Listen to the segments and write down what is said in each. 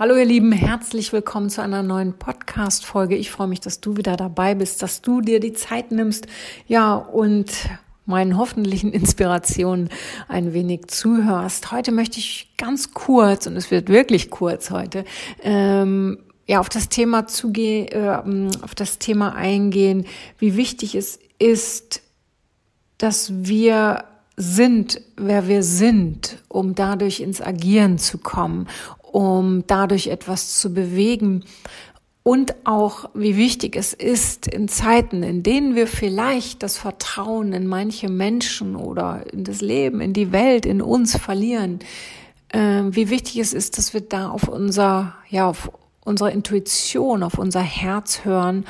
Hallo ihr Lieben, herzlich willkommen zu einer neuen Podcast-Folge. Ich freue mich, dass du wieder dabei bist, dass du dir die Zeit nimmst, ja, und meinen hoffentlichen Inspirationen ein wenig zuhörst. Heute möchte ich ganz kurz, und es wird wirklich kurz heute, ähm, ja, auf das Thema zugehen, äh, auf das Thema eingehen, wie wichtig es ist, dass wir sind, wer wir sind, um dadurch ins Agieren zu kommen, um dadurch etwas zu bewegen. Und auch wie wichtig es ist in Zeiten, in denen wir vielleicht das Vertrauen in manche Menschen oder in das Leben, in die Welt, in uns verlieren, äh, wie wichtig es ist, dass wir da auf unser, ja, auf unsere Intuition, auf unser Herz hören.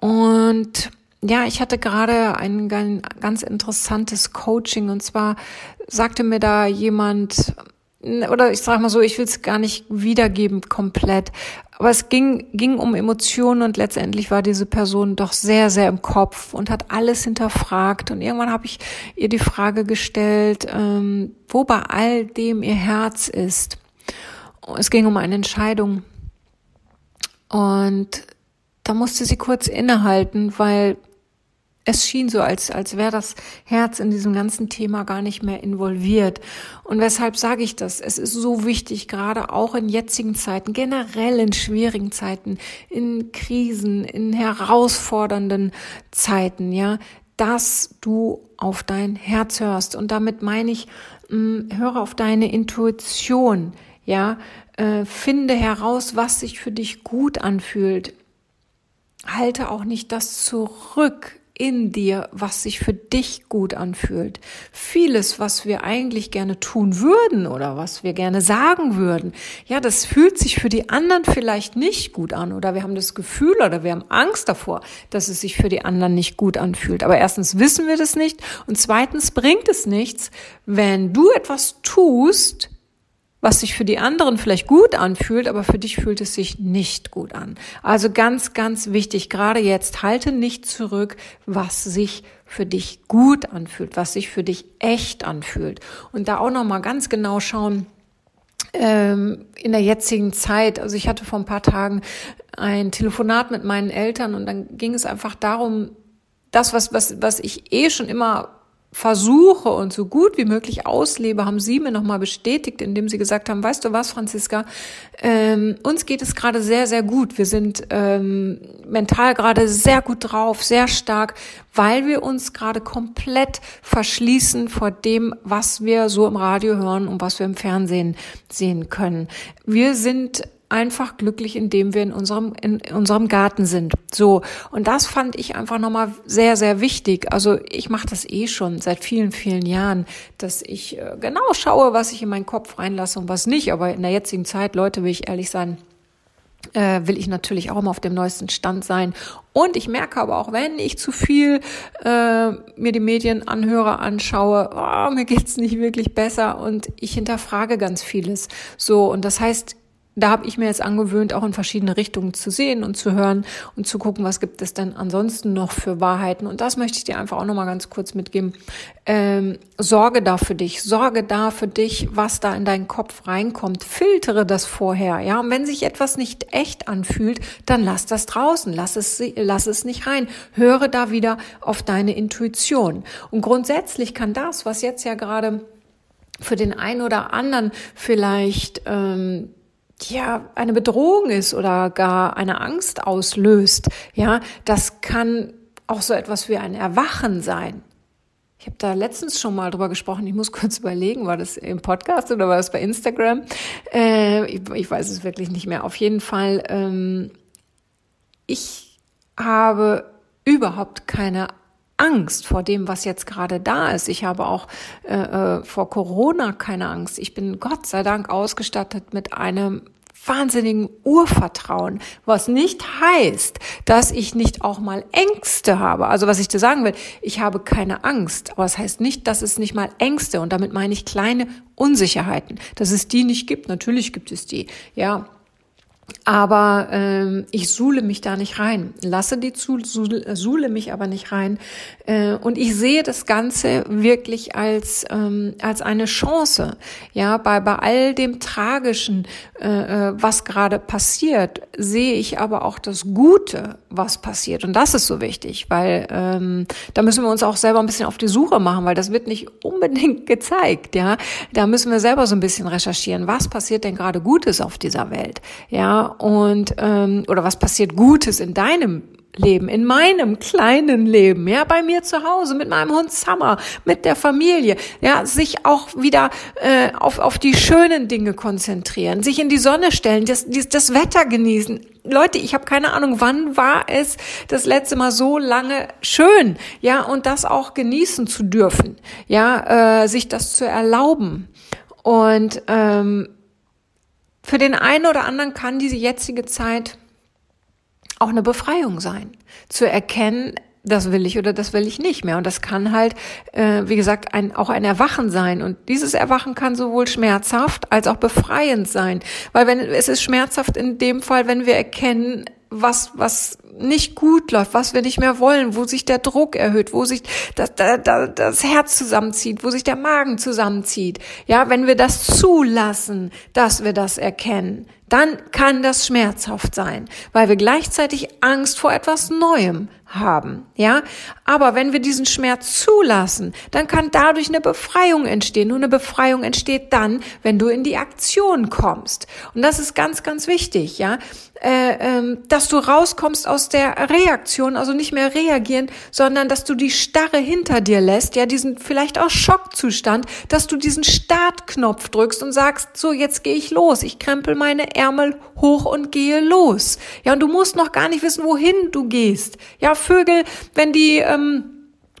Und ja, ich hatte gerade ein ganz interessantes Coaching. Und zwar sagte mir da jemand, oder ich sage mal so, ich will es gar nicht wiedergeben komplett, aber es ging, ging um Emotionen und letztendlich war diese Person doch sehr, sehr im Kopf und hat alles hinterfragt. Und irgendwann habe ich ihr die Frage gestellt, ähm, wo bei all dem ihr Herz ist. Es ging um eine Entscheidung. Und da musste sie kurz innehalten, weil es schien so, als, als wäre das Herz in diesem ganzen Thema gar nicht mehr involviert. Und weshalb sage ich das? Es ist so wichtig, gerade auch in jetzigen Zeiten, generell in schwierigen Zeiten, in Krisen, in herausfordernden Zeiten, ja, dass du auf dein Herz hörst. Und damit meine ich, mh, hm, höre auf deine Intuition, ja, äh, finde heraus, was sich für dich gut anfühlt. Halte auch nicht das zurück, in dir, was sich für dich gut anfühlt. Vieles, was wir eigentlich gerne tun würden oder was wir gerne sagen würden, ja, das fühlt sich für die anderen vielleicht nicht gut an oder wir haben das Gefühl oder wir haben Angst davor, dass es sich für die anderen nicht gut anfühlt. Aber erstens wissen wir das nicht und zweitens bringt es nichts, wenn du etwas tust, was sich für die anderen vielleicht gut anfühlt, aber für dich fühlt es sich nicht gut an. Also ganz, ganz wichtig, gerade jetzt, halte nicht zurück, was sich für dich gut anfühlt, was sich für dich echt anfühlt. Und da auch nochmal ganz genau schauen, ähm, in der jetzigen Zeit, also ich hatte vor ein paar Tagen ein Telefonat mit meinen Eltern und dann ging es einfach darum, das, was, was, was ich eh schon immer versuche und so gut wie möglich auslebe, haben Sie mir nochmal bestätigt, indem Sie gesagt haben, weißt du was, Franziska, ähm, uns geht es gerade sehr, sehr gut. Wir sind ähm, mental gerade sehr gut drauf, sehr stark, weil wir uns gerade komplett verschließen vor dem, was wir so im Radio hören und was wir im Fernsehen sehen können. Wir sind einfach glücklich, indem wir in unserem, in unserem Garten sind. So. Und das fand ich einfach nochmal sehr, sehr wichtig. Also ich mache das eh schon seit vielen, vielen Jahren, dass ich äh, genau schaue, was ich in meinen Kopf reinlasse und was nicht. Aber in der jetzigen Zeit, Leute, will ich ehrlich sein, äh, will ich natürlich auch immer auf dem neuesten Stand sein. Und ich merke aber auch, wenn ich zu viel äh, mir die Medien anhöre, anschaue, oh, mir geht's nicht wirklich besser und ich hinterfrage ganz vieles. So, und das heißt, da habe ich mir jetzt angewöhnt, auch in verschiedene Richtungen zu sehen und zu hören und zu gucken, was gibt es denn ansonsten noch für Wahrheiten. Und das möchte ich dir einfach auch nochmal ganz kurz mitgeben. Ähm, sorge da für dich, sorge da für dich, was da in deinen Kopf reinkommt. Filtere das vorher, ja. Und wenn sich etwas nicht echt anfühlt, dann lass das draußen, lass es, lass es nicht rein. Höre da wieder auf deine Intuition. Und grundsätzlich kann das, was jetzt ja gerade für den einen oder anderen vielleicht ähm, ja, eine Bedrohung ist oder gar eine Angst auslöst, ja, das kann auch so etwas wie ein Erwachen sein. Ich habe da letztens schon mal drüber gesprochen. Ich muss kurz überlegen, war das im Podcast oder war das bei Instagram? Äh, ich, ich, weiß es wirklich nicht mehr. Auf jeden Fall, ähm, ich habe überhaupt keine Angst vor dem, was jetzt gerade da ist. Ich habe auch äh, äh, vor Corona keine Angst. Ich bin Gott sei Dank ausgestattet mit einem wahnsinnigen Urvertrauen, was nicht heißt, dass ich nicht auch mal Ängste habe. Also was ich dir sagen will, ich habe keine Angst, aber es das heißt nicht, dass es nicht mal Ängste und damit meine ich kleine Unsicherheiten, dass es die nicht gibt. Natürlich gibt es die, ja. Aber ähm, ich suhle mich da nicht rein, lasse die zu, suhle, mich aber nicht rein. Äh, und ich sehe das Ganze wirklich als, ähm, als eine Chance. Ja, bei, bei all dem Tragischen, äh, äh, was gerade passiert, sehe ich aber auch das Gute, was passiert. Und das ist so wichtig, weil ähm, da müssen wir uns auch selber ein bisschen auf die Suche machen, weil das wird nicht unbedingt gezeigt. Ja, da müssen wir selber so ein bisschen recherchieren. Was passiert denn gerade Gutes auf dieser Welt? Ja, und ähm, oder was passiert Gutes in deinem Leben, in meinem kleinen Leben, ja, bei mir zu Hause, mit meinem Hund Summer, mit der Familie, ja, sich auch wieder äh, auf, auf die schönen Dinge konzentrieren, sich in die Sonne stellen, das, das Wetter genießen. Leute, ich habe keine Ahnung, wann war es das letzte Mal so lange schön, ja, und das auch genießen zu dürfen, ja, äh, sich das zu erlauben. Und ähm, für den einen oder anderen kann diese jetzige Zeit auch eine Befreiung sein, zu erkennen, das will ich oder das will ich nicht mehr. Und das kann halt, äh, wie gesagt, ein, auch ein Erwachen sein. Und dieses Erwachen kann sowohl schmerzhaft als auch befreiend sein. Weil wenn es ist schmerzhaft in dem Fall, wenn wir erkennen, was, was nicht gut läuft, was wir nicht mehr wollen, wo sich der Druck erhöht, wo sich das, das, das Herz zusammenzieht, wo sich der Magen zusammenzieht. Ja, wenn wir das zulassen, dass wir das erkennen, dann kann das schmerzhaft sein, weil wir gleichzeitig Angst vor etwas Neuem haben, ja. Aber wenn wir diesen Schmerz zulassen, dann kann dadurch eine Befreiung entstehen. Und eine Befreiung entsteht dann, wenn du in die Aktion kommst. Und das ist ganz, ganz wichtig, ja. Äh, ähm, dass du rauskommst aus der Reaktion, also nicht mehr reagieren, sondern dass du die Starre hinter dir lässt, ja, diesen vielleicht auch Schockzustand, dass du diesen Startknopf drückst und sagst, so, jetzt gehe ich los, ich krempel meine Ärmel hoch und gehe los. Ja, und du musst noch gar nicht wissen, wohin du gehst. Ja, Vögel, wenn die ähm,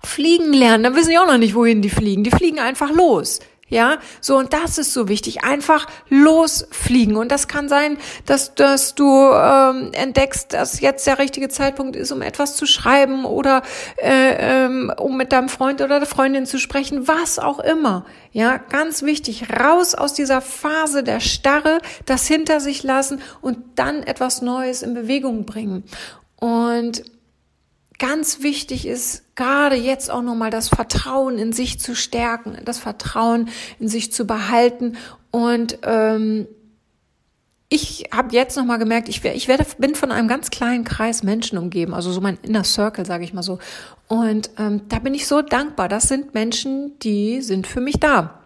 fliegen lernen, dann wissen die auch noch nicht, wohin die fliegen. Die fliegen einfach los. Ja, so und das ist so wichtig. Einfach losfliegen. Und das kann sein, dass, dass du ähm, entdeckst, dass jetzt der richtige Zeitpunkt ist, um etwas zu schreiben oder äh, ähm, um mit deinem Freund oder der Freundin zu sprechen, was auch immer. Ja, ganz wichtig, raus aus dieser Phase der Starre, das hinter sich lassen und dann etwas Neues in Bewegung bringen. Und ganz wichtig ist, gerade jetzt auch nochmal das Vertrauen in sich zu stärken, das Vertrauen in sich zu behalten. Und ähm, ich habe jetzt nochmal gemerkt, ich, ich werde, bin von einem ganz kleinen Kreis Menschen umgeben, also so mein Inner Circle, sage ich mal so. Und ähm, da bin ich so dankbar. Das sind Menschen, die sind für mich da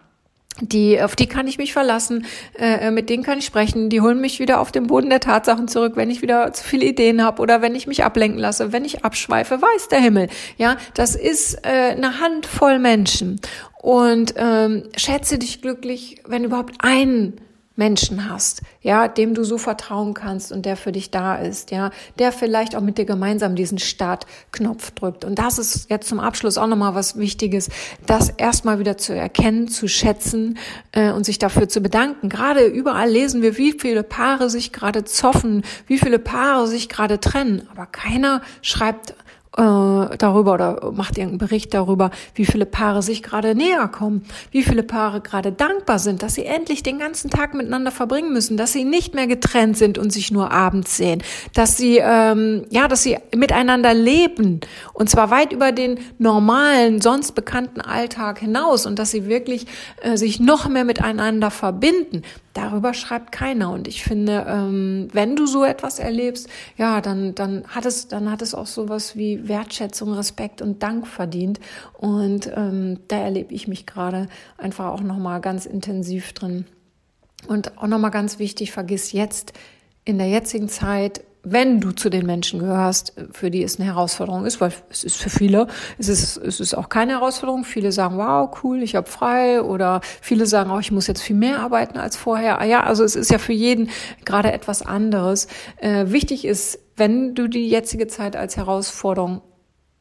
die, auf die kann ich mich verlassen, äh, mit denen kann ich sprechen, die holen mich wieder auf den Boden der Tatsachen zurück, wenn ich wieder zu viele Ideen habe oder wenn ich mich ablenken lasse, wenn ich abschweife, weiß der Himmel. Ja, das ist äh, eine Handvoll Menschen. Und ähm, schätze dich glücklich, wenn überhaupt einen Menschen hast, ja, dem du so vertrauen kannst und der für dich da ist, ja, der vielleicht auch mit dir gemeinsam diesen Startknopf drückt. Und das ist jetzt zum Abschluss auch nochmal was Wichtiges, das erstmal wieder zu erkennen, zu schätzen äh, und sich dafür zu bedanken. Gerade überall lesen wir, wie viele Paare sich gerade zoffen, wie viele Paare sich gerade trennen, aber keiner schreibt äh, darüber oder macht irgendeinen Bericht darüber, wie viele Paare sich gerade näher kommen, wie viele Paare gerade dankbar sind, dass sie endlich den ganzen Tag miteinander verbringen müssen, dass sie nicht mehr getrennt sind und sich nur abends sehen, dass sie ähm, ja, dass sie miteinander leben und zwar weit über den normalen, sonst bekannten Alltag hinaus und dass sie wirklich äh, sich noch mehr miteinander verbinden. Darüber schreibt keiner. Und ich finde, ähm, wenn du so etwas erlebst, ja, dann, dann hat es, dann hat es auch sowas wie Wertschätzung, Respekt und Dank verdient. Und ähm, da erlebe ich mich gerade einfach auch nochmal ganz intensiv drin. Und auch nochmal ganz wichtig, vergiss jetzt in der jetzigen Zeit wenn du zu den Menschen gehörst, für die es eine Herausforderung ist, weil es ist für viele, es ist, es ist auch keine Herausforderung. Viele sagen, wow, cool, ich habe frei oder viele sagen auch, ich muss jetzt viel mehr arbeiten als vorher. Ah ja, also es ist ja für jeden gerade etwas anderes. Äh, wichtig ist, wenn du die jetzige Zeit als Herausforderung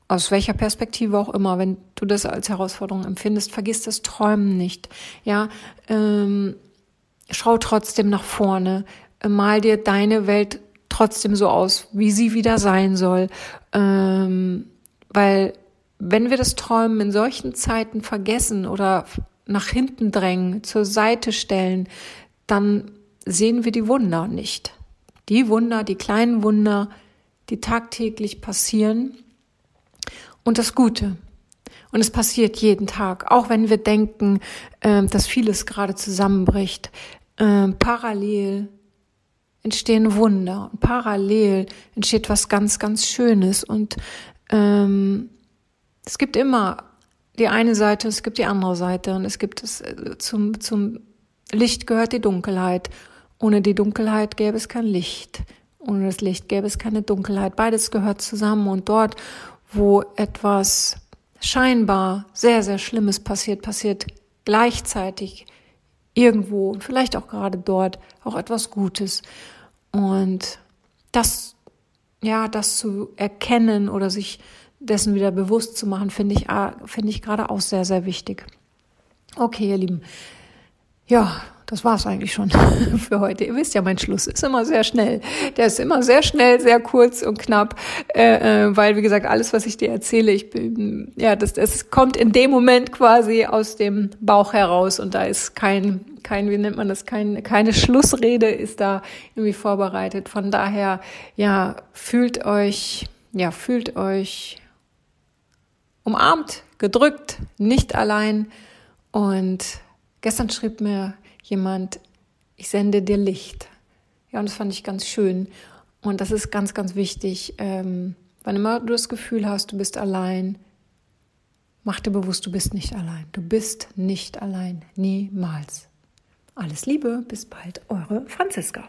aus welcher Perspektive auch immer, wenn du das als Herausforderung empfindest, vergiss das Träumen nicht. Ja, ähm, schau trotzdem nach vorne mal dir deine Welt trotzdem so aus, wie sie wieder sein soll. Ähm, weil wenn wir das Träumen in solchen Zeiten vergessen oder nach hinten drängen, zur Seite stellen, dann sehen wir die Wunder nicht. Die Wunder, die kleinen Wunder, die tagtäglich passieren und das Gute. Und es passiert jeden Tag, auch wenn wir denken, äh, dass vieles gerade zusammenbricht. Äh, parallel entstehen Wunder und parallel entsteht was ganz, ganz Schönes. Und ähm, es gibt immer die eine Seite, es gibt die andere Seite und es gibt es äh, zum, zum Licht gehört die Dunkelheit. Ohne die Dunkelheit gäbe es kein Licht. Ohne das Licht gäbe es keine Dunkelheit. Beides gehört zusammen und dort, wo etwas scheinbar sehr, sehr Schlimmes passiert, passiert gleichzeitig irgendwo, vielleicht auch gerade dort, auch etwas Gutes. Und das, ja, das zu erkennen oder sich dessen wieder bewusst zu machen, finde ich, ah, finde ich gerade auch sehr, sehr wichtig. Okay, ihr Lieben. Ja, das war's eigentlich schon für heute. Ihr wisst ja, mein Schluss ist immer sehr schnell. Der ist immer sehr schnell, sehr kurz und knapp, äh, äh, weil wie gesagt alles, was ich dir erzähle, ich bin ja, das, das kommt in dem Moment quasi aus dem Bauch heraus und da ist kein kein, wie nennt man das, kein, keine Schlussrede ist da irgendwie vorbereitet. Von daher, ja, fühlt euch, ja, fühlt euch umarmt, gedrückt, nicht allein. Und gestern schrieb mir jemand, ich sende dir Licht. Ja, und das fand ich ganz schön. Und das ist ganz, ganz wichtig. Ähm, wann immer du das Gefühl hast, du bist allein, mach dir bewusst, du bist nicht allein. Du bist nicht allein. Niemals. Alles Liebe, bis bald, eure Franziska.